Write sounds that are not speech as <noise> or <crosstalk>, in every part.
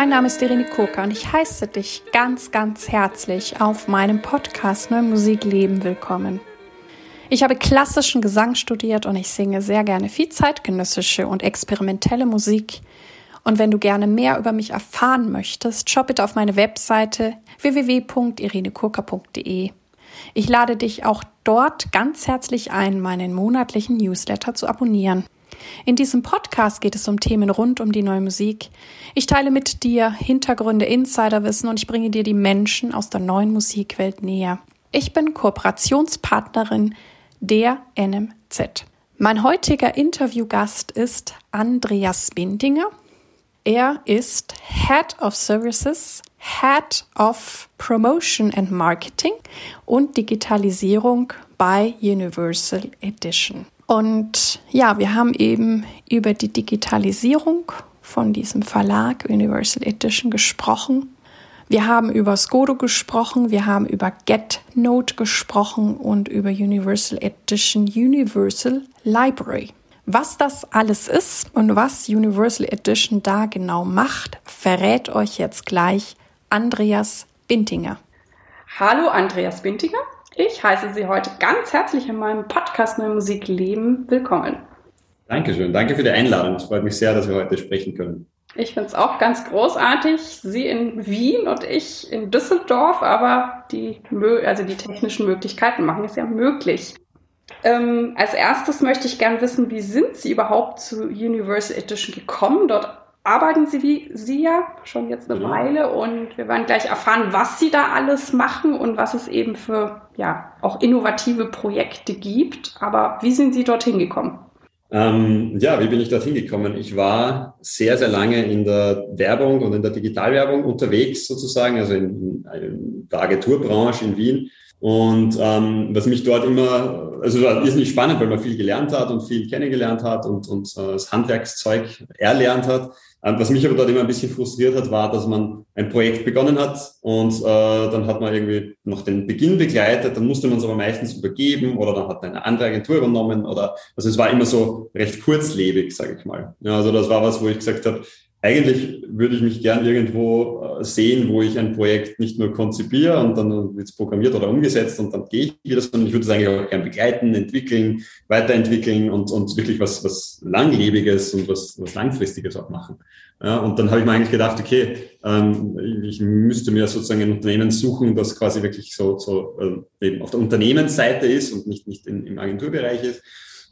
Mein Name ist Irene Kurka und ich heiße dich ganz, ganz herzlich auf meinem Podcast Neue Musik Leben willkommen. Ich habe klassischen Gesang studiert und ich singe sehr gerne viel zeitgenössische und experimentelle Musik. Und wenn du gerne mehr über mich erfahren möchtest, schau bitte auf meine Webseite www.irenekurka.de. Ich lade dich auch dort ganz herzlich ein, meinen monatlichen Newsletter zu abonnieren. In diesem Podcast geht es um Themen rund um die neue Musik. Ich teile mit dir Hintergründe, Insiderwissen und ich bringe dir die Menschen aus der neuen Musikwelt näher. Ich bin Kooperationspartnerin der NMZ. Mein heutiger Interviewgast ist Andreas Bindinger. Er ist Head of Services, Head of Promotion and Marketing und Digitalisierung bei Universal Edition. Und ja, wir haben eben über die Digitalisierung von diesem Verlag Universal Edition gesprochen. Wir haben über Skodo gesprochen, wir haben über GetNote gesprochen und über Universal Edition Universal Library. Was das alles ist und was Universal Edition da genau macht, verrät euch jetzt gleich Andreas Bintinger. Hallo Andreas Bintinger. Ich heiße Sie heute ganz herzlich in meinem Podcast Neue Musik Leben willkommen. Dankeschön. Danke für die Einladung. Es freut mich sehr, dass wir heute sprechen können. Ich finde es auch ganz großartig. Sie in Wien und ich in Düsseldorf, aber die, also die technischen Möglichkeiten machen es ja möglich. Ähm, als erstes möchte ich gerne wissen, wie sind Sie überhaupt zu Universal Edition gekommen? Dort arbeiten Sie wie Sie ja schon jetzt eine mhm. Weile und wir werden gleich erfahren, was Sie da alles machen und was es eben für ja auch innovative Projekte gibt. Aber wie sind Sie dorthin gekommen? Ähm, ja, wie bin ich dorthin gekommen? Ich war sehr, sehr lange in der Werbung und in der Digitalwerbung unterwegs sozusagen, also in, in der Agenturbranche in Wien. Und ähm, was mich dort immer, also war irrsinnig spannend, weil man viel gelernt hat und viel kennengelernt hat und, und äh, das Handwerkszeug erlernt hat. Ähm, was mich aber dort immer ein bisschen frustriert hat, war, dass man ein Projekt begonnen hat und äh, dann hat man irgendwie noch den Beginn begleitet, dann musste man es aber meistens übergeben oder dann hat eine andere Agentur übernommen oder also es war immer so recht kurzlebig, sage ich mal. Ja, also das war was, wo ich gesagt habe, eigentlich würde ich mich gern irgendwo äh, sehen, wo ich ein Projekt nicht nur konzipiere und dann wird es programmiert oder umgesetzt und dann gehe ich wieder, sondern ich würde es eigentlich auch gern begleiten, entwickeln, weiterentwickeln und, und wirklich was, was Langlebiges und was, was Langfristiges auch machen. Ja, und dann habe ich mir eigentlich gedacht, okay, ähm, ich müsste mir sozusagen ein Unternehmen suchen, das quasi wirklich so, so äh, eben auf der Unternehmensseite ist und nicht, nicht in, im Agenturbereich ist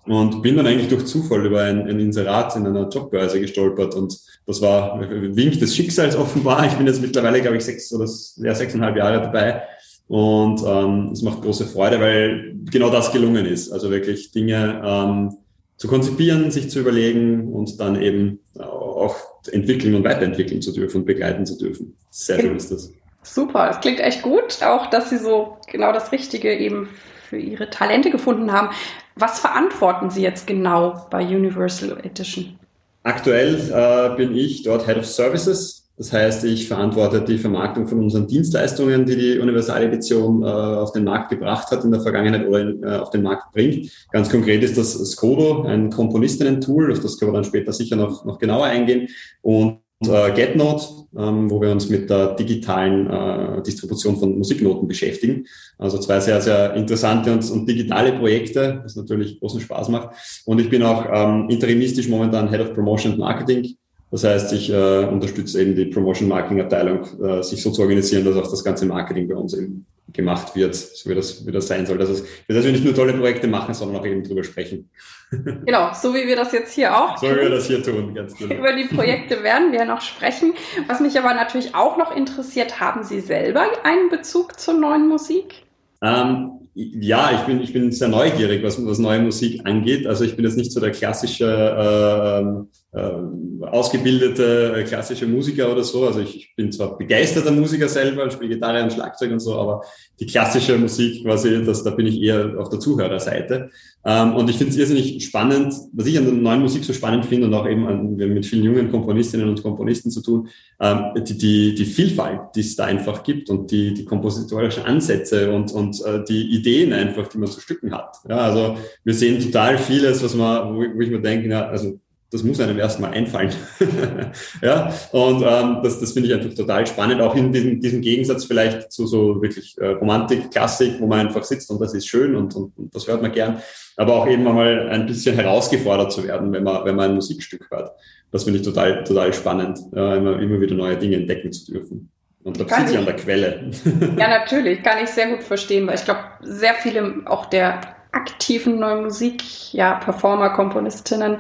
und bin dann eigentlich durch Zufall über ein, ein Inserat in einer Jobbörse gestolpert und das war Wink des Schicksals offenbar. Ich bin jetzt mittlerweile, glaube ich, sechs oder ja, sechseinhalb Jahre dabei und ähm, es macht große Freude, weil genau das gelungen ist. Also wirklich Dinge ähm, zu konzipieren, sich zu überlegen und dann eben auch entwickeln und weiterentwickeln zu dürfen und begleiten zu dürfen. Sehr schön ist das. Super, es klingt echt gut, auch dass Sie so genau das Richtige eben für Ihre Talente gefunden haben. Was verantworten Sie jetzt genau bei Universal Edition? Aktuell äh, bin ich dort Head of Services. Das heißt, ich verantworte die Vermarktung von unseren Dienstleistungen, die die Universal Edition äh, auf den Markt gebracht hat in der Vergangenheit oder in, äh, auf den Markt bringt. Ganz konkret ist das Skodo, ein Komponistinnen-Tool, auf das können wir dann später sicher noch, noch genauer eingehen. Und äh, GetNote, ähm, wo wir uns mit der digitalen äh, Distribution von Musiknoten beschäftigen. Also zwei sehr, sehr interessante und, und digitale Projekte, was natürlich großen Spaß macht. Und ich bin auch ähm, interimistisch momentan Head of Promotion and Marketing. Das heißt, ich äh, unterstütze eben die Promotion Marketing Abteilung, äh, sich so zu organisieren, dass auch das ganze Marketing bei uns eben gemacht wird, so wie das, wie das sein soll. Dass, es, dass wir nicht nur tolle Projekte machen, sondern auch eben drüber sprechen. <laughs> Genau, so wie wir das jetzt hier auch so tun. So wie wir das hier tun, ganz genau. Über die Projekte werden wir noch sprechen. Was mich aber natürlich auch noch interessiert, haben Sie selber einen Bezug zur neuen Musik? Ähm, ja, ich bin, ich bin sehr neugierig, was, was neue Musik angeht. Also ich bin jetzt nicht so der klassische, äh, äh, ausgebildete klassische Musiker oder so. Also ich, ich bin zwar begeisterter Musiker selber, spiele Gitarre und Schlagzeug und so, aber die klassische Musik quasi, das, da bin ich eher auf der Zuhörerseite. Ähm, und ich finde es irrsinnig spannend, was ich an der neuen Musik so spannend finde und auch eben an, mit vielen jungen Komponistinnen und Komponisten zu tun, ähm, die, die, die Vielfalt, die es da einfach gibt und die, die kompositorischen Ansätze und, und äh, die Ideen einfach, die man zu Stücken hat. Ja, also wir sehen total vieles, was man, wo, wo ich mir denke, ja, also das muss einem erstmal einfallen. <laughs> ja, und ähm, das, das finde ich einfach total spannend, auch in diesem, diesem Gegensatz vielleicht zu so wirklich äh, Romantik, Klassik, wo man einfach sitzt und das ist schön und, und, und das hört man gern, aber auch eben mal ein bisschen herausgefordert zu werden, wenn man, wenn man ein Musikstück hört. Das finde ich total, total spannend, äh, immer, immer wieder neue Dinge entdecken zu dürfen. Und da sitzt sie an der Quelle. ja, <laughs> natürlich, kann ich sehr gut verstehen, weil ich glaube, sehr viele auch der aktiven neuen Musik, ja, Performer, Komponistinnen,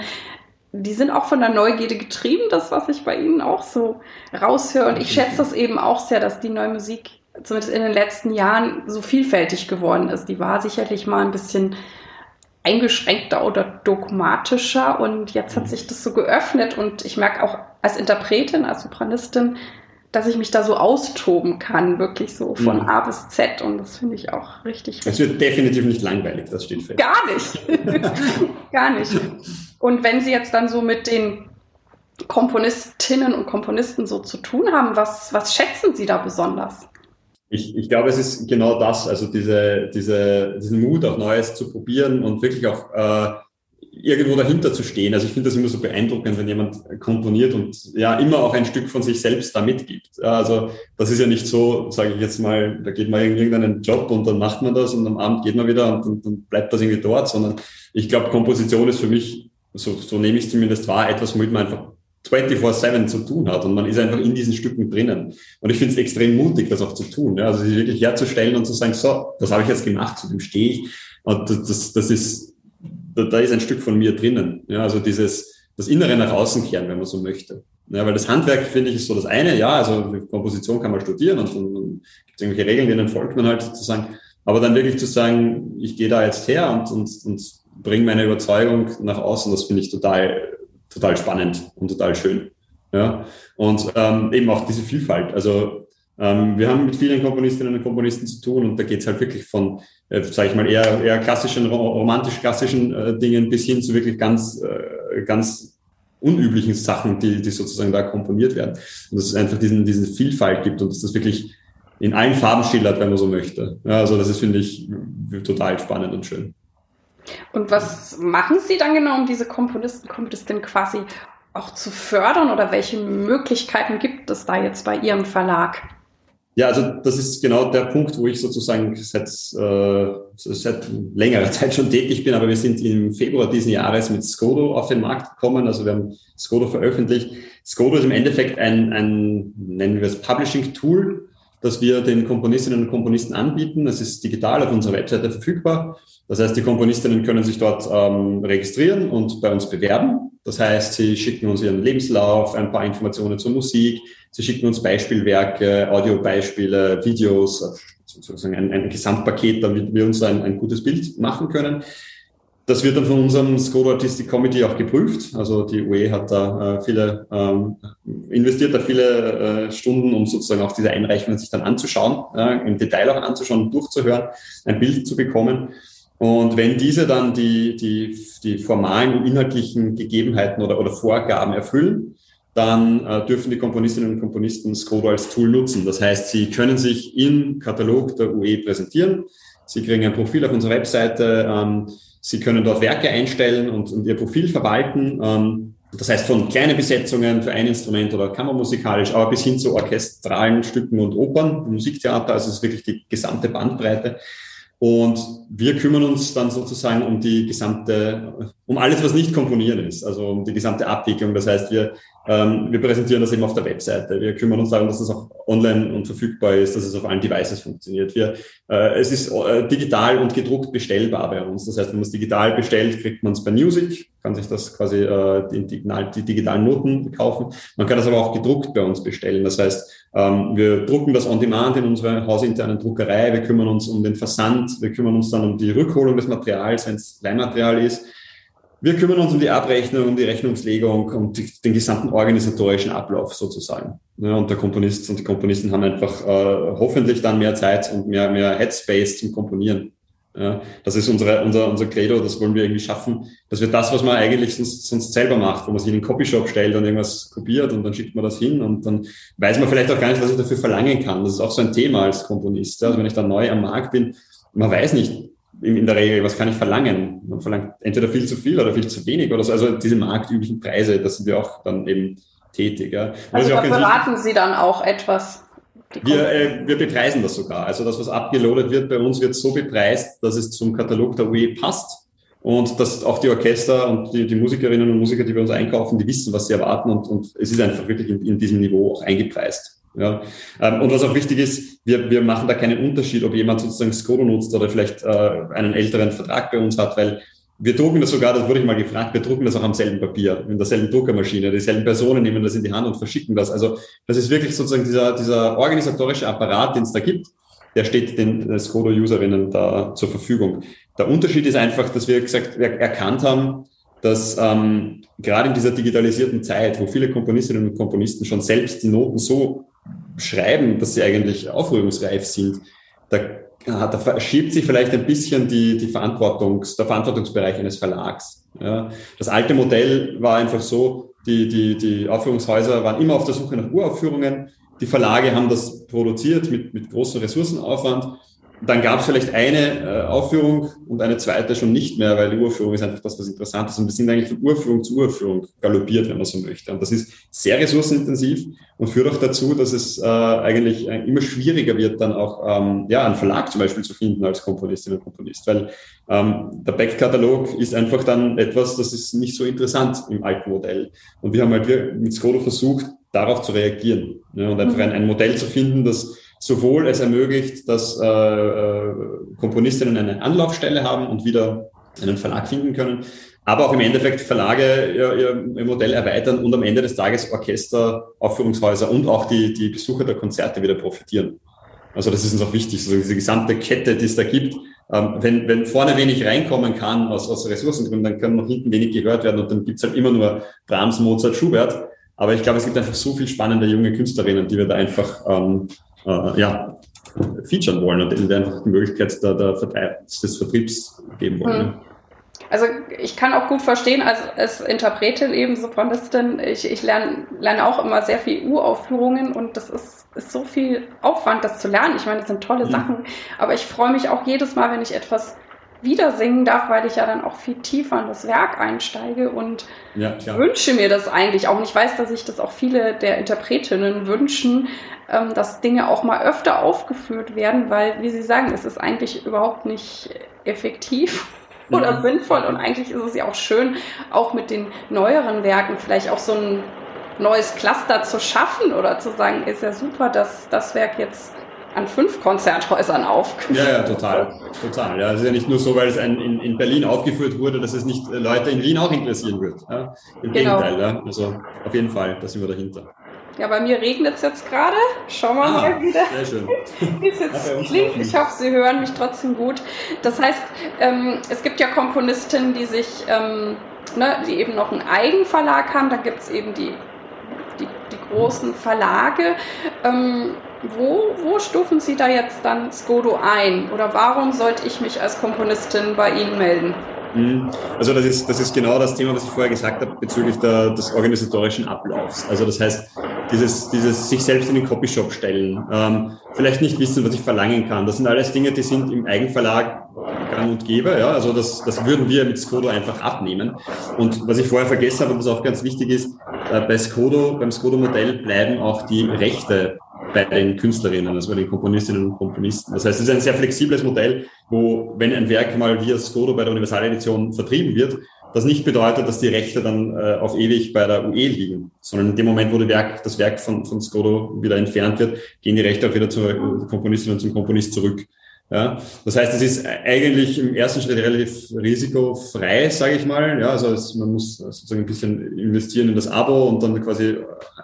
die sind auch von der Neugierde getrieben, das, was ich bei ihnen auch so raushöre. Und ich schätze das eben auch sehr, dass die neue Musik zumindest in den letzten Jahren so vielfältig geworden ist. Die war sicherlich mal ein bisschen eingeschränkter oder dogmatischer und jetzt hat mhm. sich das so geöffnet und ich merke auch als Interpretin, als Sopranistin, dass ich mich da so austoben kann, wirklich so von mhm. A bis Z und das finde ich auch richtig. Es wird definitiv nicht langweilig, das steht fest. Gar nicht. <laughs> Gar nicht. Und wenn Sie jetzt dann so mit den Komponistinnen und Komponisten so zu tun haben, was, was schätzen Sie da besonders? Ich, ich glaube, es ist genau das, also diese, diese, diesen Mut, auch Neues zu probieren und wirklich auch äh, irgendwo dahinter zu stehen. Also ich finde das immer so beeindruckend, wenn jemand komponiert und ja immer auch ein Stück von sich selbst da mitgibt. Also das ist ja nicht so, sage ich jetzt mal, da geht man in irgendeinen Job und dann macht man das und am Abend geht man wieder und, und dann bleibt das irgendwie dort, sondern ich glaube, Komposition ist für mich, so, so nehme ich es zumindest wahr, etwas, womit man einfach 24-7 zu tun hat und man ist einfach in diesen Stücken drinnen. Und ich finde es extrem mutig, das auch zu tun. Ja? Also sich wirklich herzustellen und zu sagen, so, das habe ich jetzt gemacht, zu dem stehe ich. Und das, das, das ist, da, da ist ein Stück von mir drinnen. Ja? Also dieses, das Innere nach außen kehren, wenn man so möchte. Ja, weil das Handwerk, finde ich, ist so das eine. Ja, also Komposition kann man studieren und dann, dann gibt irgendwelche Regeln, denen folgt man halt sozusagen. Aber dann wirklich zu sagen, ich gehe da jetzt her und, und, und bringe meine Überzeugung nach außen, das finde ich total total spannend und total schön. Ja? Und ähm, eben auch diese Vielfalt. Also ähm, wir haben mit vielen Komponistinnen und Komponisten zu tun und da geht es halt wirklich von, äh, sage ich mal, eher, eher klassischen, romantisch-klassischen äh, Dingen bis hin zu wirklich ganz, äh, ganz unüblichen Sachen, die, die sozusagen da komponiert werden. Und dass es einfach diesen, diese Vielfalt gibt und dass das wirklich in allen Farben schillert, wenn man so möchte. Ja, also das ist, finde ich, total spannend und schön. Und was machen Sie dann genau, um diese Komponisten, Komponistinnen quasi auch zu fördern oder welche Möglichkeiten gibt es da jetzt bei Ihrem Verlag? Ja, also das ist genau der Punkt, wo ich sozusagen seit, äh, seit längerer <laughs> Zeit schon tätig bin, aber wir sind im Februar diesen Jahres mit Skodo auf den Markt gekommen. Also wir haben Skodo veröffentlicht. Skodo ist im Endeffekt ein, ein nennen wir es Publishing-Tool, das wir den Komponistinnen und Komponisten anbieten. Es ist digital auf unserer Webseite verfügbar. Das heißt, die Komponistinnen können sich dort ähm, registrieren und bei uns bewerben. Das heißt, sie schicken uns ihren Lebenslauf, ein paar Informationen zur Musik, sie schicken uns Beispielwerke, Audiobeispiele, Videos, sozusagen ein, ein Gesamtpaket, damit wir uns ein, ein gutes Bild machen können. Das wird dann von unserem Skoda Artistic Committee auch geprüft. Also die UE hat da äh, viele, ähm, investiert da viele äh, Stunden, um sozusagen auch diese Einreichungen sich dann anzuschauen, äh, im Detail auch anzuschauen, durchzuhören, ein Bild zu bekommen. Und wenn diese dann die, die, die formalen und inhaltlichen Gegebenheiten oder, oder Vorgaben erfüllen, dann äh, dürfen die Komponistinnen und Komponisten Skoda als Tool nutzen. Das heißt, sie können sich im Katalog der UE präsentieren. Sie kriegen ein Profil auf unserer Webseite. Ähm, Sie können dort Werke einstellen und, und Ihr Profil verwalten. Ähm, das heißt von kleinen Besetzungen für ein Instrument oder kammermusikalisch, aber bis hin zu orchestralen Stücken und Opern, Musiktheater, also es ist wirklich die gesamte Bandbreite. Und wir kümmern uns dann sozusagen um die gesamte, um alles, was nicht komponieren ist, also um die gesamte Abwicklung. Das heißt, wir, ähm, wir präsentieren das eben auf der Webseite. Wir kümmern uns darum, dass das auch online und verfügbar ist, dass es auf allen Devices funktioniert. Wir, äh, es ist äh, digital und gedruckt bestellbar bei uns. Das heißt, wenn man es digital bestellt, kriegt man es bei Music, kann sich das quasi äh, die, die, die digitalen Noten kaufen. Man kann das aber auch gedruckt bei uns bestellen. Das heißt, wir drucken das on demand in unserer hausinternen Druckerei. Wir kümmern uns um den Versand. Wir kümmern uns dann um die Rückholung des Materials, wenn es Leihmaterial ist. Wir kümmern uns um die Abrechnung, um die Rechnungslegung, um den gesamten organisatorischen Ablauf sozusagen. Ja, und der Komponist und die Komponisten haben einfach äh, hoffentlich dann mehr Zeit und mehr, mehr Headspace zum Komponieren. Ja, das ist unsere, unser, unser Credo, das wollen wir irgendwie schaffen, dass wir das, was man eigentlich sonst, sonst selber macht, wo man sich in den Copyshop stellt und irgendwas kopiert und dann schickt man das hin und dann weiß man vielleicht auch gar nicht, was ich dafür verlangen kann. Das ist auch so ein Thema als Komponist. Also wenn ich dann neu am Markt bin, man weiß nicht, in der Regel, was kann ich verlangen? Man verlangt entweder viel zu viel oder viel zu wenig oder so. Also diese marktüblichen Preise, das sind wir auch dann eben tätig. Ja. Also da beraten Sie dann auch etwas? Wir, äh, wir bepreisen das sogar. Also das, was abgeloadet wird bei uns, wird so bepreist, dass es zum Katalog der UE passt und dass auch die Orchester und die, die Musikerinnen und Musiker, die bei uns einkaufen, die wissen, was sie erwarten und, und es ist einfach wirklich in, in diesem Niveau auch eingepreist. Ja. Ähm, und was auch wichtig ist, wir, wir machen da keinen Unterschied, ob jemand sozusagen Skodo nutzt oder vielleicht äh, einen älteren Vertrag bei uns hat, weil wir drucken das sogar, das wurde ich mal gefragt, wir drucken das auch am selben Papier, in derselben Druckermaschine. Dieselben Personen nehmen das in die Hand und verschicken das. Also das ist wirklich sozusagen dieser, dieser organisatorische Apparat, den es da gibt, der steht den Skodo-Userinnen da zur Verfügung. Der Unterschied ist einfach, dass wir gesagt, erkannt haben, dass ähm, gerade in dieser digitalisierten Zeit, wo viele Komponistinnen und Komponisten schon selbst die Noten so schreiben, dass sie eigentlich aufrührungsreif sind, da da verschiebt sich vielleicht ein bisschen die, die Verantwortungs, der Verantwortungsbereich eines Verlags. Ja. Das alte Modell war einfach so, die, die, die Aufführungshäuser waren immer auf der Suche nach Uraufführungen. Die Verlage haben das produziert mit, mit großem Ressourcenaufwand dann gab es vielleicht eine äh, Aufführung und eine zweite schon nicht mehr, weil die Urführung ist einfach das, was interessant ist. Und wir sind eigentlich von Urführung zu Urführung galoppiert, wenn man so möchte. Und das ist sehr ressourcenintensiv und führt auch dazu, dass es äh, eigentlich äh, immer schwieriger wird, dann auch ähm, ja, einen Verlag zum Beispiel zu finden als Komponistin und Komponist. Weil ähm, der Backkatalog ist einfach dann etwas, das ist nicht so interessant im alten Modell. Und wir haben halt mit Skodo versucht, darauf zu reagieren ja, und einfach ein, ein Modell zu finden, das sowohl es ermöglicht, dass äh, äh, Komponistinnen eine Anlaufstelle haben und wieder einen Verlag finden können, aber auch im Endeffekt Verlage ihr, ihr Modell erweitern und am Ende des Tages Orchester, Aufführungshäuser und auch die, die Besucher der Konzerte wieder profitieren. Also das ist uns auch wichtig, so diese gesamte Kette, die es da gibt. Ähm, wenn, wenn vorne wenig reinkommen kann aus, aus Ressourcengründen, dann kann noch hinten wenig gehört werden und dann gibt's halt immer nur Brahms, Mozart, Schubert. Aber ich glaube, es gibt einfach so viel spannende junge Künstlerinnen, die wir da einfach ähm, äh, ja, featuren wollen und ihnen einfach die Möglichkeit der, der des Vertriebs geben wollen. Hm. Also ich kann auch gut verstehen, als, als Interpretin eben Sopranistin, ich, ich lerne, lerne auch immer sehr viel Uraufführungen und das ist, ist so viel Aufwand, das zu lernen. Ich meine, das sind tolle mhm. Sachen, aber ich freue mich auch jedes Mal, wenn ich etwas wieder singen darf, weil ich ja dann auch viel tiefer in das Werk einsteige und ja, wünsche mir das eigentlich auch. Und ich weiß, dass sich das auch viele der Interpretinnen wünschen, ähm, dass Dinge auch mal öfter aufgeführt werden, weil, wie Sie sagen, es ist eigentlich überhaupt nicht effektiv <laughs> oder ja. sinnvoll und eigentlich ist es ja auch schön, auch mit den neueren Werken vielleicht auch so ein neues Cluster zu schaffen oder zu sagen, ist ja super, dass das Werk jetzt an fünf Konzerthäusern aufgeführt. Ja, ja, total, total. Ja, es ist ja nicht nur so, weil es ein, in, in Berlin aufgeführt wurde, dass es nicht Leute in Wien auch interessieren wird. Ja? Im genau. Gegenteil, ja? also auf jeden Fall, da sind wir dahinter. Ja, bei mir regnet es jetzt gerade. Schauen wir ah, mal wieder, sehr schön. <laughs> wie es jetzt klingt. Ich hoffe, Sie hören mich trotzdem gut. Das heißt, ähm, es gibt ja Komponistinnen, die sich, ähm, ne, die eben noch einen Eigenverlag haben. Da gibt es eben die, die, die, großen Verlage. Ähm, wo, wo stufen Sie da jetzt dann Skodo ein? Oder warum sollte ich mich als Komponistin bei Ihnen melden? Mhm. Also das ist, das ist genau das Thema, was ich vorher gesagt habe bezüglich der, des organisatorischen Ablaufs. Also das heißt, dieses, dieses sich selbst in den Copyshop stellen, ähm, vielleicht nicht wissen, was ich verlangen kann. Das sind alles Dinge, die sind im Eigenverlag gang und gäbe. Ja? Also das, das würden wir mit Skodo einfach abnehmen. Und was ich vorher vergessen habe was auch ganz wichtig ist, äh, bei Skodo, beim Skodo-Modell bleiben auch die Rechte bei den Künstlerinnen, also bei den Komponistinnen und Komponisten. Das heißt, es ist ein sehr flexibles Modell, wo, wenn ein Werk mal via Skodo bei der Universaledition vertrieben wird, das nicht bedeutet, dass die Rechte dann äh, auf ewig bei der UE liegen, sondern in dem Moment, wo Werk, das Werk von, von Skodo wieder entfernt wird, gehen die Rechte auch wieder zur Komponistin und zum Komponist zurück. Ja, das heißt, es ist eigentlich im ersten Schritt relativ risikofrei, sage ich mal. Ja, also es, man muss sozusagen ein bisschen investieren in das Abo und dann quasi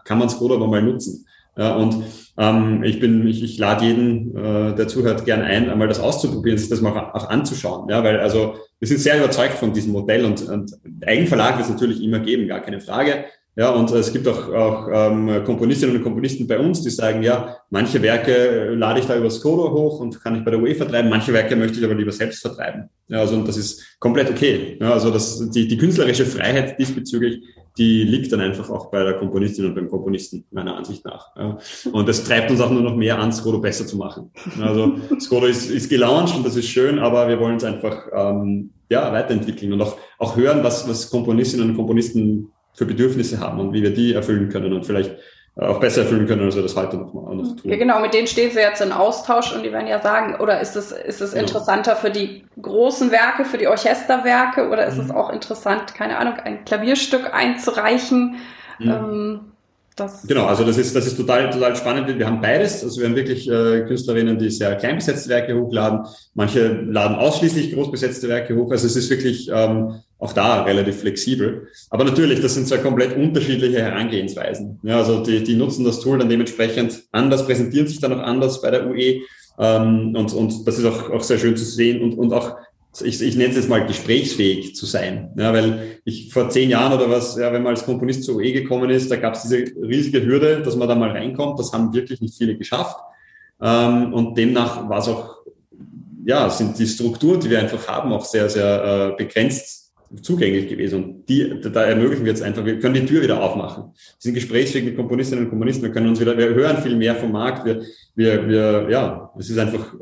kann man Skodo aber mal nutzen. Ja, und ähm, ich bin, ich, ich lade jeden, äh, der zuhört, gern ein, einmal das auszuprobieren, sich das mal auch anzuschauen. Ja, weil also wir sind sehr überzeugt von diesem Modell und, und Eigenverlag wird es natürlich immer geben, gar keine Frage. Ja, und es gibt auch, auch ähm, Komponistinnen und Komponisten bei uns, die sagen, ja, manche Werke lade ich da über Skodo hoch und kann ich bei der UE vertreiben, manche Werke möchte ich aber lieber selbst vertreiben. Ja, also und das ist komplett okay. Ja, also das, die, die künstlerische Freiheit diesbezüglich die liegt dann einfach auch bei der Komponistin und beim Komponisten, meiner Ansicht nach. Ja. Und das treibt uns auch nur noch mehr an, Skodo besser zu machen. Also Skodo ist, ist gelauncht und das ist schön, aber wir wollen es einfach ähm, ja, weiterentwickeln und auch, auch hören, was, was Komponistinnen und Komponisten für Bedürfnisse haben und wie wir die erfüllen können und vielleicht auch besser erfüllen können, als wir das heute noch, noch tun. Ja, genau, mit denen stehen Sie jetzt in Austausch und die werden ja sagen, oder ist es, ist es interessanter ja. für die großen Werke, für die Orchesterwerke oder ist mhm. es auch interessant, keine Ahnung, ein Klavierstück einzureichen? Mhm. Ähm, genau, also das ist, das ist total, total spannend. Wir haben beides. Also wir haben wirklich äh, Künstlerinnen, die sehr klein besetzte Werke hochladen. Manche laden ausschließlich groß besetzte Werke hoch. Also es ist wirklich ähm, auch da relativ flexibel. Aber natürlich, das sind zwei komplett unterschiedliche Herangehensweisen. Ja, also die, die nutzen das Tool dann dementsprechend anders, präsentieren sich dann auch anders bei der UE. Ähm, und, und das ist auch, auch sehr schön zu sehen und, und auch ich, ich nenne es jetzt mal gesprächsfähig zu sein. Ja, weil ich vor zehn Jahren oder was, ja, wenn man als Komponist zur OE gekommen ist, da gab es diese riesige Hürde, dass man da mal reinkommt. Das haben wirklich nicht viele geschafft. Ähm, und demnach war es auch, ja, sind die Strukturen, die wir einfach haben, auch sehr, sehr äh, begrenzt zugänglich gewesen. Und die, da ermöglichen wir jetzt einfach, wir können die Tür wieder aufmachen. Wir sind gesprächsfähig mit Komponistinnen und Komponisten, wir können uns wieder, wir hören viel mehr vom Markt, wir, wir, wir ja, es ist einfach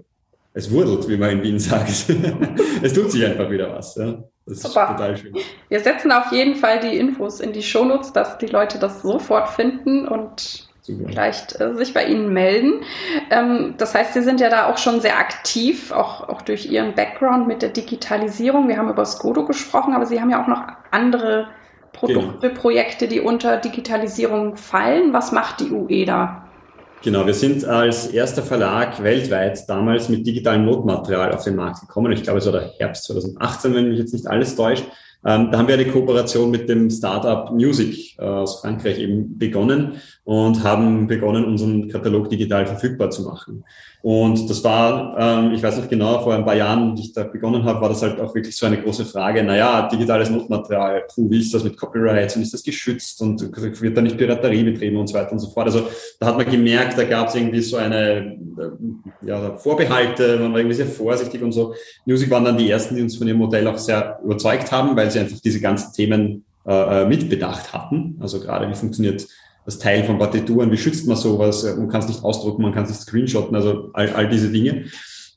es wurdelt, wie man in Wien sagt. <laughs> es tut sich einfach wieder was. Ja. Das Super. ist total schön. Wir setzen auf jeden Fall die Infos in die Shownotes, dass die Leute das sofort finden und Super. vielleicht äh, sich bei Ihnen melden. Ähm, das heißt, Sie sind ja da auch schon sehr aktiv, auch, auch durch Ihren Background mit der Digitalisierung. Wir haben über Skodo gesprochen, aber Sie haben ja auch noch andere Produkte, genau. Projekte, die unter Digitalisierung fallen. Was macht die UE da? Genau, wir sind als erster Verlag weltweit damals mit digitalem Notmaterial auf den Markt gekommen. Ich glaube, es war der Herbst 2018, wenn mich jetzt nicht alles täuscht. Ähm, da haben wir eine Kooperation mit dem Startup Music äh, aus Frankreich eben begonnen und haben begonnen, unseren Katalog digital verfügbar zu machen. Und das war, ähm, ich weiß noch genau, vor ein paar Jahren, die ich da begonnen habe, war das halt auch wirklich so eine große Frage. Naja, digitales Notmaterial, puh, wie ist das mit Copyrights und ist das geschützt und wird da nicht Piraterie betrieben und so weiter und so fort. Also da hat man gemerkt, da gab es irgendwie so eine äh, ja, Vorbehalte, man war irgendwie sehr vorsichtig und so. Music waren dann die ersten, die uns von ihrem Modell auch sehr überzeugt haben, weil sie einfach diese ganzen Themen äh, äh mitbedacht hatten. Also gerade wie funktioniert das Teil von Partituren, wie schützt man sowas, man kann es nicht ausdrucken, man kann es nicht screenshotten, also all, all diese Dinge.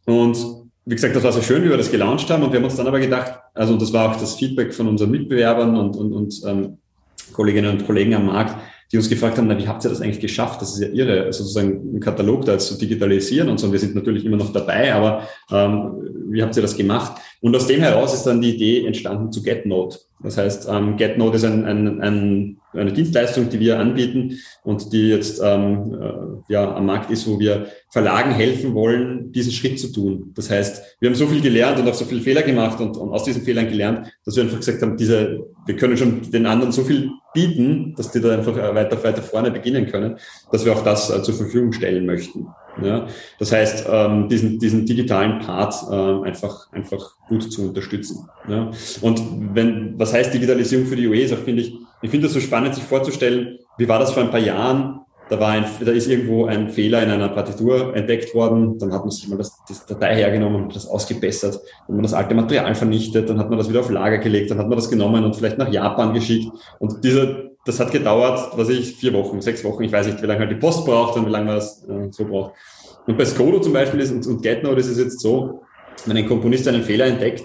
Und wie gesagt, das war so schön, wie wir das gelauncht haben und wir haben uns dann aber gedacht, also und das war auch das Feedback von unseren Mitbewerbern und, und, und ähm, Kolleginnen und Kollegen am Markt, die uns gefragt haben, na, wie habt ihr das eigentlich geschafft? Das ist ja irre, sozusagen einen Katalog da zu digitalisieren und so. Und wir sind natürlich immer noch dabei, aber ähm, wie habt ihr das gemacht? Und aus dem heraus ist dann die Idee entstanden zu GetNote. Das heißt, ähm, GetNote ist ein, ein, ein, eine Dienstleistung, die wir anbieten und die jetzt ähm, äh, ja, am Markt ist, wo wir Verlagen helfen wollen, diesen Schritt zu tun. Das heißt, wir haben so viel gelernt und auch so viele Fehler gemacht und, und aus diesen Fehlern gelernt, dass wir einfach gesagt haben, diese, wir können schon den anderen so viel bieten, dass die da einfach äh, weiter, weiter vorne beginnen können, dass wir auch das äh, zur Verfügung stellen möchten. Ja, das heißt, ähm, diesen, diesen digitalen Part äh, einfach, einfach gut zu unterstützen. Ja. Und wenn, was heißt Digitalisierung für die UE, ist finde ich, ich finde das so spannend, sich vorzustellen, wie war das vor ein paar Jahren? Da war ein, da ist irgendwo ein Fehler in einer Partitur entdeckt worden, dann hat man sich mal das, das Datei hergenommen und das ausgebessert, dann hat man das alte Material vernichtet, dann hat man das wieder auf Lager gelegt, dann hat man das genommen und vielleicht nach Japan geschickt. Und dieser, das hat gedauert, was ich, vier Wochen, sechs Wochen, ich weiß nicht, wie lange halt die Post braucht und wie lange man das äh, so braucht. Und bei Skodo zum Beispiel ist, und, und GetNote ist es jetzt so, wenn ein Komponist einen Fehler entdeckt,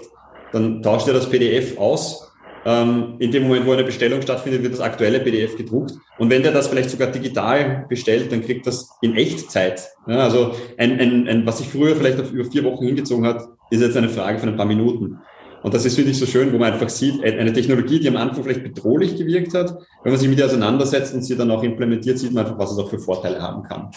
dann tauscht er das PDF aus. Ähm, in dem Moment, wo eine Bestellung stattfindet, wird das aktuelle PDF gedruckt. Und wenn der das vielleicht sogar digital bestellt, dann kriegt das in Echtzeit. Ja, also ein, ein, ein, was sich früher vielleicht auf über vier Wochen hingezogen hat, ist jetzt eine Frage von ein paar Minuten. Und das ist, finde ich, so schön, wo man einfach sieht, eine Technologie, die am Anfang vielleicht bedrohlich gewirkt hat, wenn man sich mit ihr auseinandersetzt und sie dann auch implementiert, sieht man einfach, was es auch für Vorteile haben kann.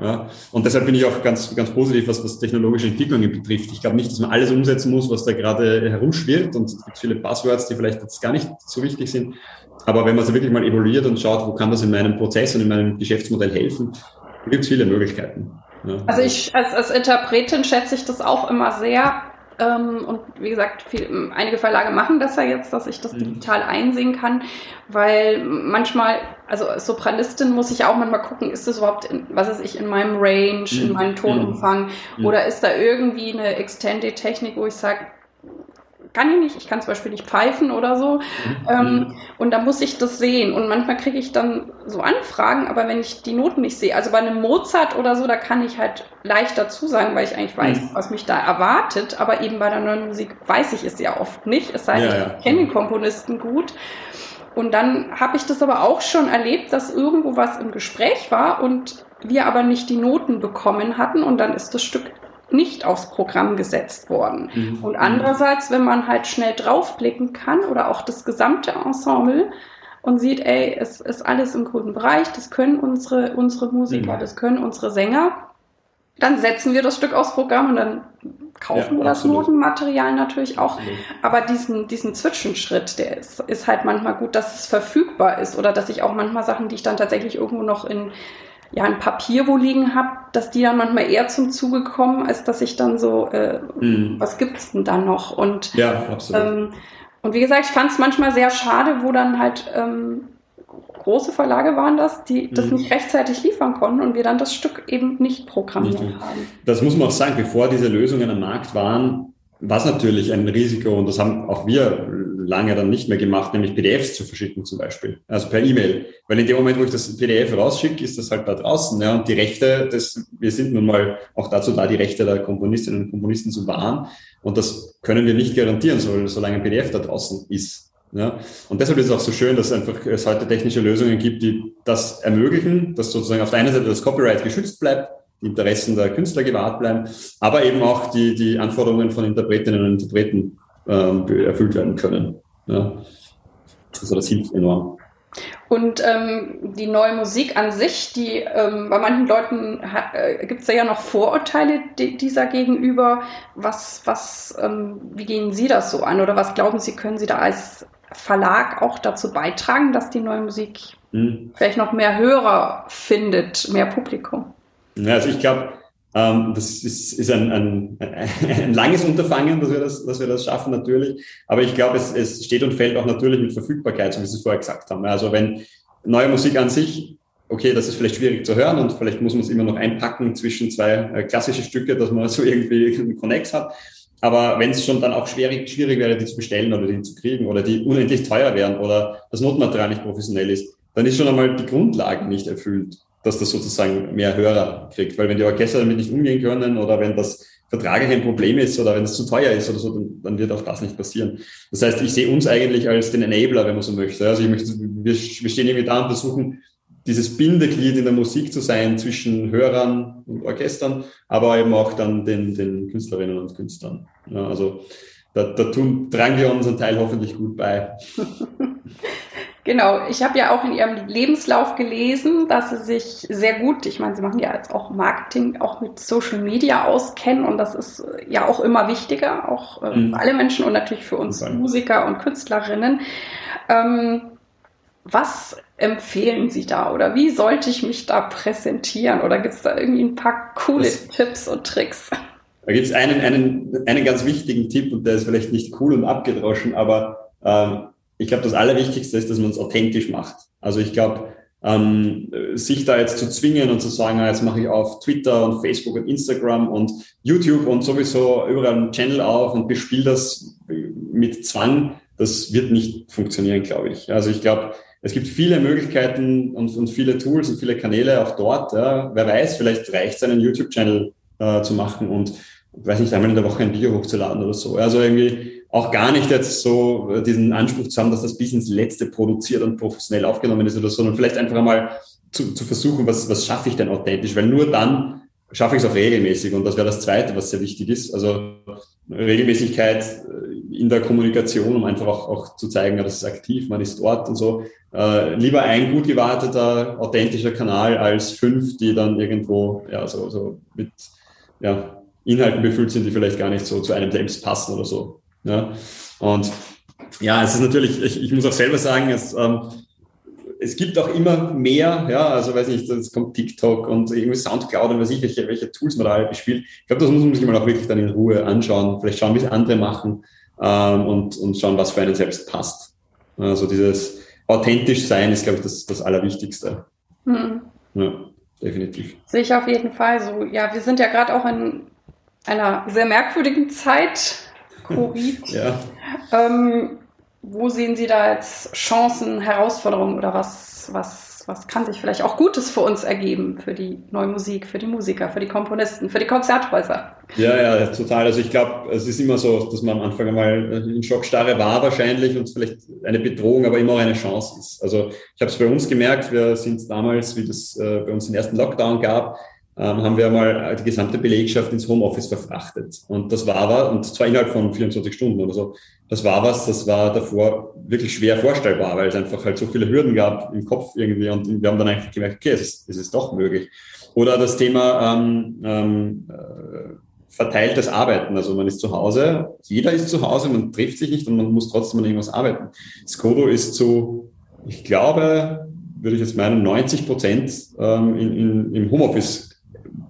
Ja, und deshalb bin ich auch ganz, ganz positiv, was, was technologische Entwicklungen betrifft. Ich glaube nicht, dass man alles umsetzen muss, was da gerade herumschwirrt. Und es gibt viele Buzzwords, die vielleicht jetzt gar nicht so wichtig sind. Aber wenn man es wirklich mal evaluiert und schaut, wo kann das in meinem Prozess und in meinem Geschäftsmodell helfen, gibt es viele Möglichkeiten. Ja. Also ich als, als Interpretin schätze ich das auch immer sehr, ähm, und wie gesagt, viel, einige Verlage machen das ja jetzt, dass ich das mhm. digital einsehen kann, weil manchmal, also als Sopranistin muss ich auch manchmal gucken, ist das überhaupt, in, was ist ich, in meinem Range, mhm. in meinem Tonumfang mhm. oder ist da irgendwie eine Extended-Technik, wo ich sage, kann ich nicht. Ich kann zum Beispiel nicht pfeifen oder so. Mhm. Ähm, mhm. und da muss ich das sehen. Und manchmal kriege ich dann so Anfragen, aber wenn ich die Noten nicht sehe, also bei einem Mozart oder so, da kann ich halt leicht dazu sagen, weil ich eigentlich weiß, mhm. was mich da erwartet. Aber eben bei der neuen Musik weiß ich es ja oft nicht. Es sei denn, ja, ja. ich kenne den Komponisten gut. Und dann habe ich das aber auch schon erlebt, dass irgendwo was im Gespräch war und wir aber nicht die Noten bekommen hatten und dann ist das Stück nicht aufs Programm gesetzt worden. Mhm. Und andererseits, wenn man halt schnell draufblicken kann oder auch das gesamte Ensemble und sieht, ey, es ist alles im guten Bereich, das können unsere, unsere Musiker, mhm. das können unsere Sänger, dann setzen wir das Stück aufs Programm und dann kaufen ja, wir das Notenmaterial natürlich auch. Absolut. Aber diesen, diesen Zwischenschritt, der ist, ist halt manchmal gut, dass es verfügbar ist oder dass ich auch manchmal Sachen, die ich dann tatsächlich irgendwo noch in ja, ein Papier wo liegen habe, dass die dann manchmal eher zum Zuge kommen, als dass ich dann so, äh, mhm. was gibt's denn da noch? Und, ja, absolut. Ähm, und wie gesagt, ich fand es manchmal sehr schade, wo dann halt ähm, große Verlage waren das, die das mhm. nicht rechtzeitig liefern konnten und wir dann das Stück eben nicht programmiert nicht. haben. Das muss man auch sagen, bevor diese Lösungen am Markt waren, war es natürlich ein Risiko und das haben auch wir lange dann nicht mehr gemacht, nämlich PDFs zu verschicken zum Beispiel, also per E-Mail. Weil in dem Moment, wo ich das PDF rausschicke, ist das halt da draußen. Ja, und die Rechte, das, wir sind nun mal auch dazu da, die Rechte der Komponistinnen und Komponisten zu wahren. Und das können wir nicht garantieren, solange ein PDF da draußen ist. Ja, und deshalb ist es auch so schön, dass einfach es heute technische Lösungen gibt, die das ermöglichen, dass sozusagen auf der einen Seite das Copyright geschützt bleibt, Interessen der Künstler gewahrt bleiben, aber eben auch die, die Anforderungen von Interpretinnen und Interpreten äh, erfüllt werden können. Ja. Also das hilft enorm. Und ähm, die neue Musik an sich, die ähm, bei manchen Leuten äh, gibt es ja noch Vorurteile die, dieser gegenüber. Was, was, ähm, wie gehen Sie das so an? Oder was glauben Sie, können Sie da als Verlag auch dazu beitragen, dass die neue Musik hm. vielleicht noch mehr Hörer findet, mehr Publikum? Also ich glaube, ähm, das ist, ist ein, ein, <laughs> ein, langes Unterfangen, dass wir, das, dass wir das schaffen natürlich. Aber ich glaube, es, es steht und fällt auch natürlich mit Verfügbarkeit, so wie Sie es vorher gesagt haben. Also wenn neue Musik an sich, okay, das ist vielleicht schwierig zu hören und vielleicht muss man es immer noch einpacken zwischen zwei äh, klassische Stücke, dass man <laughs> so irgendwie einen Connex hat. Aber wenn es schon dann auch schwierig, schwierig wäre, die zu bestellen oder die zu kriegen oder die unendlich teuer wären oder das Notmaterial nicht professionell ist, dann ist schon einmal die Grundlage nicht erfüllt dass das sozusagen mehr Hörer kriegt. Weil wenn die Orchester damit nicht umgehen können oder wenn das vertraglich ein Problem ist oder wenn es zu teuer ist oder so, dann, dann, wird auch das nicht passieren. Das heißt, ich sehe uns eigentlich als den Enabler, wenn man so möchte. Also ich möchte, wir, wir stehen irgendwie da und versuchen, dieses Bindeglied in der Musik zu sein zwischen Hörern und Orchestern, aber eben auch dann den, den Künstlerinnen und Künstlern. Ja, also da, da tun, tragen wir unseren Teil hoffentlich gut bei. <laughs> Genau, ich habe ja auch in Ihrem Lebenslauf gelesen, dass Sie sich sehr gut, ich meine, Sie machen ja jetzt auch Marketing, auch mit Social Media auskennen und das ist ja auch immer wichtiger, auch äh, mhm. für alle Menschen und natürlich für uns okay. Musiker und Künstlerinnen. Ähm, was empfehlen Sie da oder wie sollte ich mich da präsentieren oder gibt es da irgendwie ein paar coole das, Tipps und Tricks? Da gibt es einen, einen, einen ganz wichtigen Tipp und der ist vielleicht nicht cool und abgedroschen, aber ähm, ich glaube, das Allerwichtigste ist, dass man es authentisch macht. Also ich glaube, ähm, sich da jetzt zu zwingen und zu sagen, jetzt mache ich auf Twitter und Facebook und Instagram und YouTube und sowieso überall einen Channel auf und bespiele das mit Zwang, das wird nicht funktionieren, glaube ich. Also ich glaube, es gibt viele Möglichkeiten und, und, viele Tools und viele Kanäle auch dort. Ja. Wer weiß, vielleicht reicht es, einen YouTube-Channel äh, zu machen und weiß nicht, einmal in der Woche ein Video hochzuladen oder so. Also irgendwie auch gar nicht jetzt so äh, diesen Anspruch zu haben, dass das bis ins Letzte produziert und professionell aufgenommen ist oder so, sondern vielleicht einfach einmal zu, zu versuchen, was, was schaffe ich denn authentisch, weil nur dann schaffe ich es auch regelmäßig und das wäre das Zweite, was sehr wichtig ist. Also Regelmäßigkeit äh, in der Kommunikation, um einfach auch, auch zu zeigen, ja, das ist aktiv, man ist dort und so. Äh, lieber ein gut gewarteter, authentischer Kanal als fünf, die dann irgendwo ja, so, so mit ja, Inhalten befüllt sind, die vielleicht gar nicht so zu einem selbst passen oder so. Ja? Und ja, es ist natürlich, ich, ich muss auch selber sagen, es, ähm, es gibt auch immer mehr, ja, also weiß nicht, es kommt TikTok und irgendwie Soundcloud und weiß ich, welche, welche Tools man da halt bespielt. Ich glaube, das muss man sich mal auch wirklich dann in Ruhe anschauen, vielleicht schauen, wie es andere machen ähm, und, und schauen, was für einen selbst passt. Also dieses authentisch sein ist, glaube ich, das, das Allerwichtigste. Mhm. Ja, definitiv. Sehe ich auf jeden Fall so. Ja, wir sind ja gerade auch in einer sehr merkwürdigen Zeit Porit. ja. Ähm, wo sehen Sie da jetzt Chancen, Herausforderungen oder was, was, was kann sich vielleicht auch Gutes für uns ergeben, für die neue Musik, für die Musiker, für die Komponisten, für die Konzerthäuser? Ja, ja, total. Also ich glaube, es ist immer so, dass man am Anfang einmal in Schockstarre war wahrscheinlich und vielleicht eine Bedrohung, aber immer auch eine Chance ist. Also ich habe es bei uns gemerkt, wir sind damals, wie das äh, bei uns den ersten Lockdown gab, haben wir mal die gesamte Belegschaft ins Homeoffice verfrachtet. Und das war was, und zwar innerhalb von 24 Stunden oder so. Das war was, das war davor wirklich schwer vorstellbar, weil es einfach halt so viele Hürden gab im Kopf irgendwie. Und wir haben dann einfach gemerkt, okay, es ist, es ist doch möglich. Oder das Thema ähm, ähm, äh, verteiltes Arbeiten. Also man ist zu Hause, jeder ist zu Hause, man trifft sich nicht und man muss trotzdem an irgendwas arbeiten. Skodo ist zu, ich glaube, würde ich jetzt meinen, 90 Prozent ähm, in, in, im Homeoffice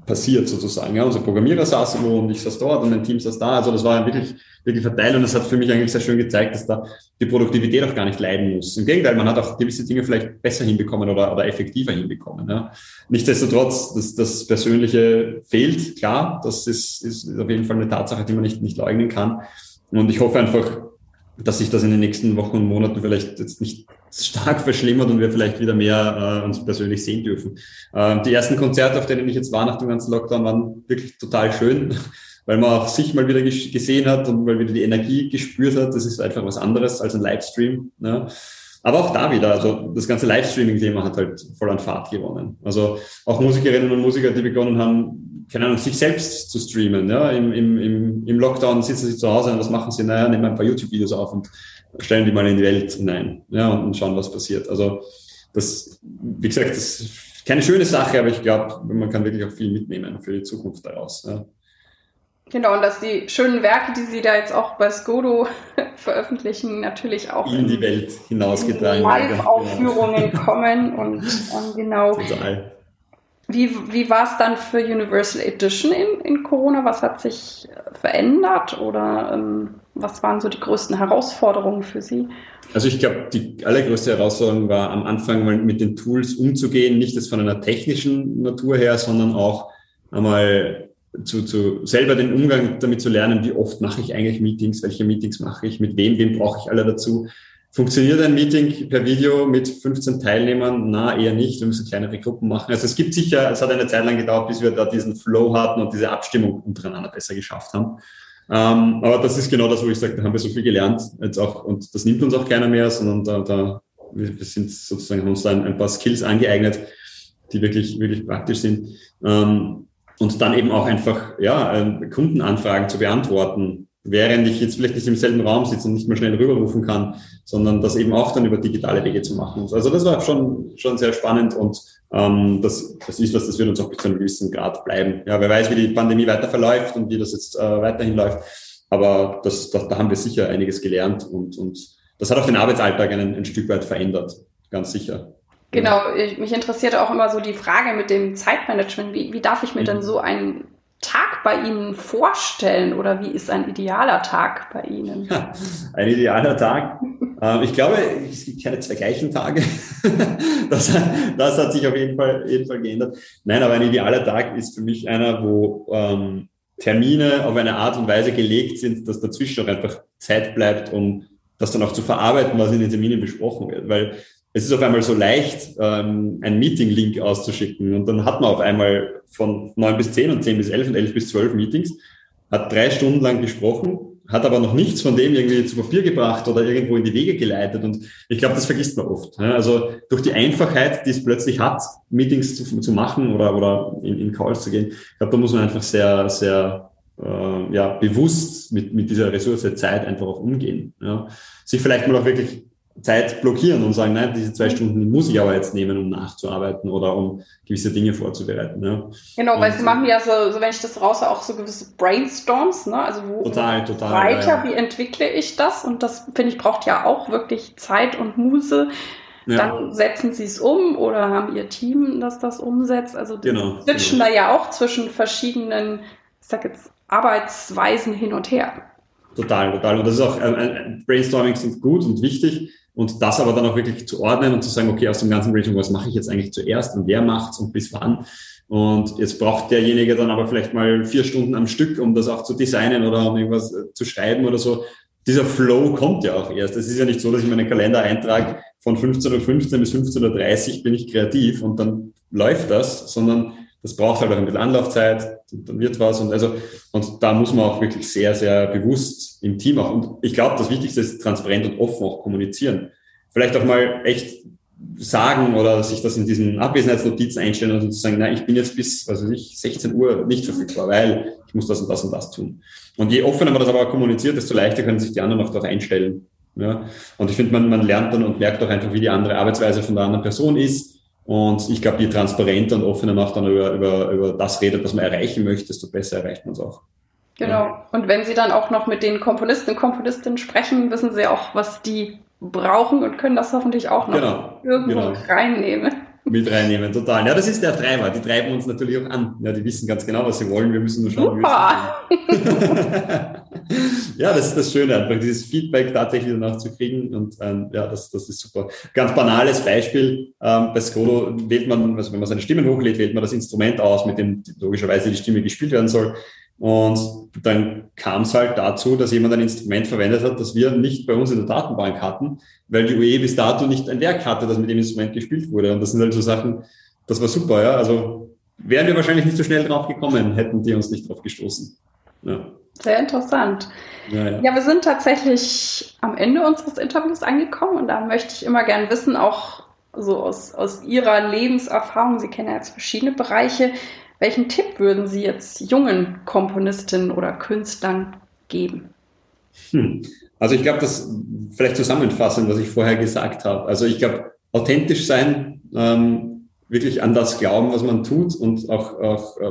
passiert sozusagen. Ja, unser Programmierer saß wo und ich saß dort und mein Team saß da. Also das war wirklich, wirklich verteilt und das hat für mich eigentlich sehr schön gezeigt, dass da die Produktivität auch gar nicht leiden muss. Im Gegenteil, man hat auch gewisse Dinge vielleicht besser hinbekommen oder, oder effektiver hinbekommen. Ja. Nichtsdestotrotz, dass das Persönliche fehlt, klar, das ist, ist auf jeden Fall eine Tatsache, die man nicht, nicht leugnen kann. Und ich hoffe einfach, dass sich das in den nächsten Wochen und Monaten vielleicht jetzt nicht stark verschlimmert und wir vielleicht wieder mehr äh, uns persönlich sehen dürfen. Äh, die ersten Konzerte, auf denen ich jetzt war nach dem ganzen Lockdown, waren wirklich total schön, <laughs> weil man auch sich mal wieder gesehen hat und weil wieder die Energie gespürt hat. Das ist einfach was anderes als ein Livestream. Ne? Aber auch da wieder, also das ganze Livestreaming-Thema hat halt voll an Fahrt gewonnen. Also auch Musikerinnen und Musiker, die begonnen haben, keine Ahnung, sich selbst zu streamen. Ja? Im, im, im, Im Lockdown sitzen sie zu Hause und was machen sie? Naja, nehmen ein paar YouTube-Videos auf und stellen die mal in die Welt hinein ja, und, und schauen, was passiert. Also das, wie gesagt, das ist keine schöne Sache, aber ich glaube, man kann wirklich auch viel mitnehmen für die Zukunft daraus. Ja. Genau, und dass die schönen Werke, die Sie da jetzt auch bei Skodo <laughs> veröffentlichen, natürlich auch in, in die Welt hinausgetragen werden. Live-Aufführungen <laughs> kommen und um, genau. Total. Wie, wie war es dann für Universal Edition in, in Corona? Was hat sich verändert oder ähm, was waren so die größten Herausforderungen für Sie? Also ich glaube, die allergrößte Herausforderung war am Anfang mal mit den Tools umzugehen, nicht jetzt von einer technischen Natur her, sondern auch einmal zu, zu selber den Umgang damit zu lernen, wie oft mache ich eigentlich Meetings, welche Meetings mache ich, mit wem, wem brauche ich alle dazu. Funktioniert ein Meeting per Video mit 15 Teilnehmern? Na, eher nicht. Wir müssen kleinere Gruppen machen. Also es gibt sicher, es hat eine Zeit lang gedauert, bis wir da diesen Flow hatten und diese Abstimmung untereinander besser geschafft haben. Ähm, aber das ist genau das, wo ich sage, da haben wir so viel gelernt jetzt auch, und das nimmt uns auch keiner mehr, sondern da, da wir sind sozusagen, haben uns da ein, paar Skills angeeignet, die wirklich, wirklich praktisch sind. Ähm, und dann eben auch einfach, ja, äh, Kundenanfragen zu beantworten, während ich jetzt vielleicht nicht im selben Raum sitze und nicht mehr schnell rüberrufen kann, sondern das eben auch dann über digitale Wege zu machen. Also das war schon, schon sehr spannend und ähm, das, das ist was, das wird uns auch bis zu einem gewissen Grad bleiben. Ja, wer weiß, wie die Pandemie weiter verläuft und wie das jetzt äh, weiterhin läuft. Aber das, das, da haben wir sicher einiges gelernt und, und das hat auch den Arbeitsalltag ein, ein Stück weit verändert, ganz sicher. Genau, ich, mich interessiert auch immer so die Frage mit dem Zeitmanagement. Wie, wie darf ich mir mhm. denn so einen Tag bei Ihnen vorstellen oder wie ist ein idealer Tag bei Ihnen? Ja, ein idealer Tag. <laughs> Ähm, ich glaube, es gibt keine zwei gleichen Tage. <laughs> Das, das hat sich auf jeden Fall, jeden Fall geändert. Nein, aber ein idealer Tag ist für mich einer, wo ähm, Termine auf eine Art und Weise gelegt sind, dass dazwischen auch einfach Zeit bleibt, um das dann auch zu verarbeiten, was in den Terminen besprochen wird. Weil es ist auf einmal so leicht, ähm, einen Meeting-Link auszuschicken. Und dann hat man auf einmal von neun bis zehn und zehn bis elf und elf bis zwölf Meetings, hat drei Stunden lang gesprochen, hat aber noch nichts von dem irgendwie zu Papier gebracht oder irgendwo in die Wege geleitet. Und ich glaube, das vergisst man oft. Also durch die Einfachheit, die es plötzlich hat, Meetings zu, zu machen oder, oder in, in Calls zu gehen, ich glaube, da muss man einfach sehr, sehr äh, ja, bewusst mit, mit dieser Ressource Zeit einfach auch umgehen. Ja. Sich vielleicht mal auch wirklich Zeit blockieren und sagen, nein, diese zwei Stunden muss ich aber jetzt nehmen, um nachzuarbeiten oder um gewisse Dinge vorzubereiten. Ja. Genau, weil sie machen ja so, so, wenn ich das raus auch so gewisse Brainstorms, ne? Also wo total, total, weiter, ja, ja. wie entwickle ich das? Und das, finde ich, braucht ja auch wirklich Zeit und Muse. Dann setzen sie es um oder haben ihr Team, das das umsetzt. Also genau, switchen genau. da ja auch zwischen verschiedenen, ich sag jetzt, Arbeitsweisen hin und her. Total, total. Und das ist auch, äh, äh Brainstorming sind gut und wichtig, und das aber dann auch wirklich zu ordnen und zu sagen, okay, aus dem ganzen Briefing, was mache ich jetzt eigentlich zuerst und wer macht's und bis wann, Und jetzt braucht derjenige dann aber vielleicht mal vier Stunden am Stück, um das auch zu designen oder um irgendwas äh, zu schreiben oder so. Dieser Flow kommt ja auch erst. Es ist ja nicht so, dass ich meinen Kalender eintrage, von 15.15 Uhr bis 15.30 Uhr bin ich kreativ und dann läuft das, sondern das braucht halt auch ein bisschen Anlaufzeit, dann wird was und also, und da muss man auch wirklich sehr, sehr bewusst im Team auch. Und ich glaube, das Wichtigste ist transparent und offen auch kommunizieren. Vielleicht auch mal echt sagen oder sich das in diesen Abwesenheitsnotizen einstellen und zu sagen, nein, ich bin jetzt bis, weiß ich, 16 Uhr nicht verfügbar, weil ich muss das und das und das tun. Und je offener man das aber kommuniziert, desto leichter können sich die anderen auch darauf einstellen. Ja? Und ich finde, man, man lernt dann und merkt auch einfach, wie die andere Arbeitsweise von der anderen Person ist und ich glaube, je transparenter und offener man auch dann über, über, über das redet, was man erreichen möchte, desto besser erreicht man es auch. Genau. Und wenn Sie dann auch noch mit den Komponisten und Komponistinnen sprechen, wissen Sie auch, was die brauchen und können das hoffentlich auch noch genau. irgendwo genau. reinnehmen. Mit reinnehmen, total. Ja, das ist der Treiber. Die treiben uns natürlich auch an. Ja, die wissen ganz genau, was sie wollen. Wir müssen nur schauen, wie wir <laughs> ja, das ist das Schöne, einfach dieses Feedback tatsächlich danach zu kriegen. Und ähm, ja, das, das ist super. Ganz banales Beispiel. Ähm, bei Skodo wählt man, also wenn man seine Stimmen hochlädt, wählt man das Instrument aus, mit dem logischerweise die Stimme gespielt werden soll. Und dann kam es halt dazu, dass jemand ein Instrument verwendet hat, das wir nicht bei uns in der Datenbank hatten, weil die UE bis dato nicht ein Werk hatte, das mit dem Instrument gespielt wurde. Und das sind halt so Sachen, das war super, ja. Also wären wir wahrscheinlich nicht so schnell drauf gekommen, hätten die uns nicht drauf gestoßen. Ja. Sehr interessant. Ja, ja. ja, wir sind tatsächlich am Ende unseres Interviews angekommen und da möchte ich immer gern wissen, auch so aus, aus Ihrer Lebenserfahrung, Sie kennen ja jetzt verschiedene Bereiche, welchen Tipp würden Sie jetzt jungen Komponistinnen oder Künstlern geben? Hm. Also ich glaube, das vielleicht zusammenfassen, was ich vorher gesagt habe. Also ich glaube, authentisch sein, ähm, wirklich an das glauben, was man tut und auch, auch äh,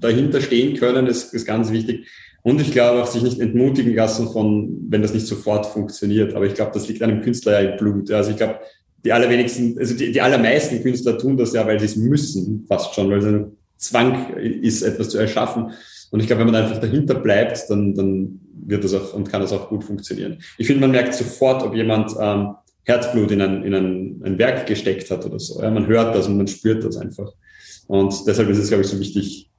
dahinter stehen können, ist, ist ganz wichtig. Und ich glaube auch, sich nicht entmutigen lassen von, wenn das nicht sofort funktioniert. Aber ich glaube, das liegt einem Künstler ja im Blut. Also ich glaube, die allerwenigsten, also die, die allermeisten Künstler tun das ja, weil sie es müssen, fast schon, weil sie Zwang ist, etwas zu erschaffen. Und ich glaube, wenn man einfach dahinter bleibt, dann, dann wird das auch und kann das auch gut funktionieren. Ich finde, man merkt sofort, ob jemand ähm, Herzblut in ein, in ein, ein Werk gesteckt hat oder so. Ja, man hört das und man spürt das einfach. Und deshalb ist es, glaube ich, so wichtig,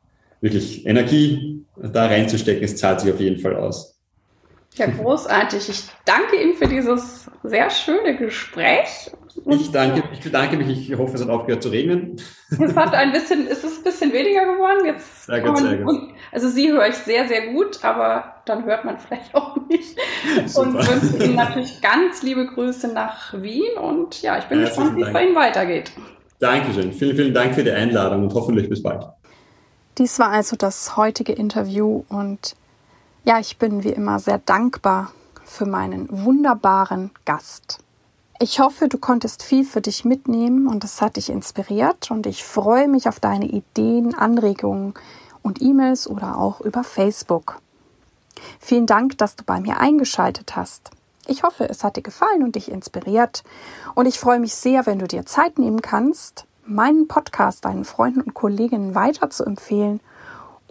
wirklich Energie da reinzustecken. Es zahlt sich auf jeden Fall aus. Ja, großartig. Ich danke Ihnen für dieses sehr schöne Gespräch. Ich danke, ich bedanke mich. Ich hoffe, es hat aufgehört zu regnen. Es hat ein bisschen, es ist ein bisschen weniger geworden. Jetzt sehr gut, sehr gut. also Sie höre ich sehr, sehr gut, aber dann hört man vielleicht auch nicht. Super. Und wünsche Ihnen natürlich ganz liebe Grüße nach Wien und ja, ich bin Herzlichen gespannt, wie es bei Ihnen weitergeht. Dankeschön. Vielen, vielen Dank für die Einladung und hoffentlich bis bald. Dies war also das heutige Interview und ja, ich bin wie immer sehr dankbar für meinen wunderbaren Gast. Ich hoffe, du konntest viel für dich mitnehmen und es hat dich inspiriert und ich freue mich auf deine Ideen, Anregungen und E-Mails oder auch über Facebook. Vielen Dank, dass du bei mir eingeschaltet hast. Ich hoffe, es hat dir gefallen und dich inspiriert und ich freue mich sehr, wenn du dir Zeit nehmen kannst, meinen Podcast deinen Freunden und Kolleginnen weiter zu empfehlen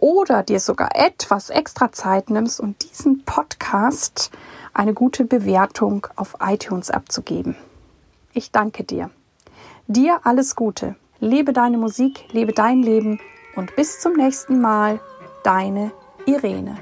oder dir sogar etwas extra Zeit nimmst und diesen Podcast eine gute Bewertung auf iTunes abzugeben. Ich danke dir. Dir alles Gute. Lebe deine Musik, lebe dein Leben und bis zum nächsten Mal, deine Irene.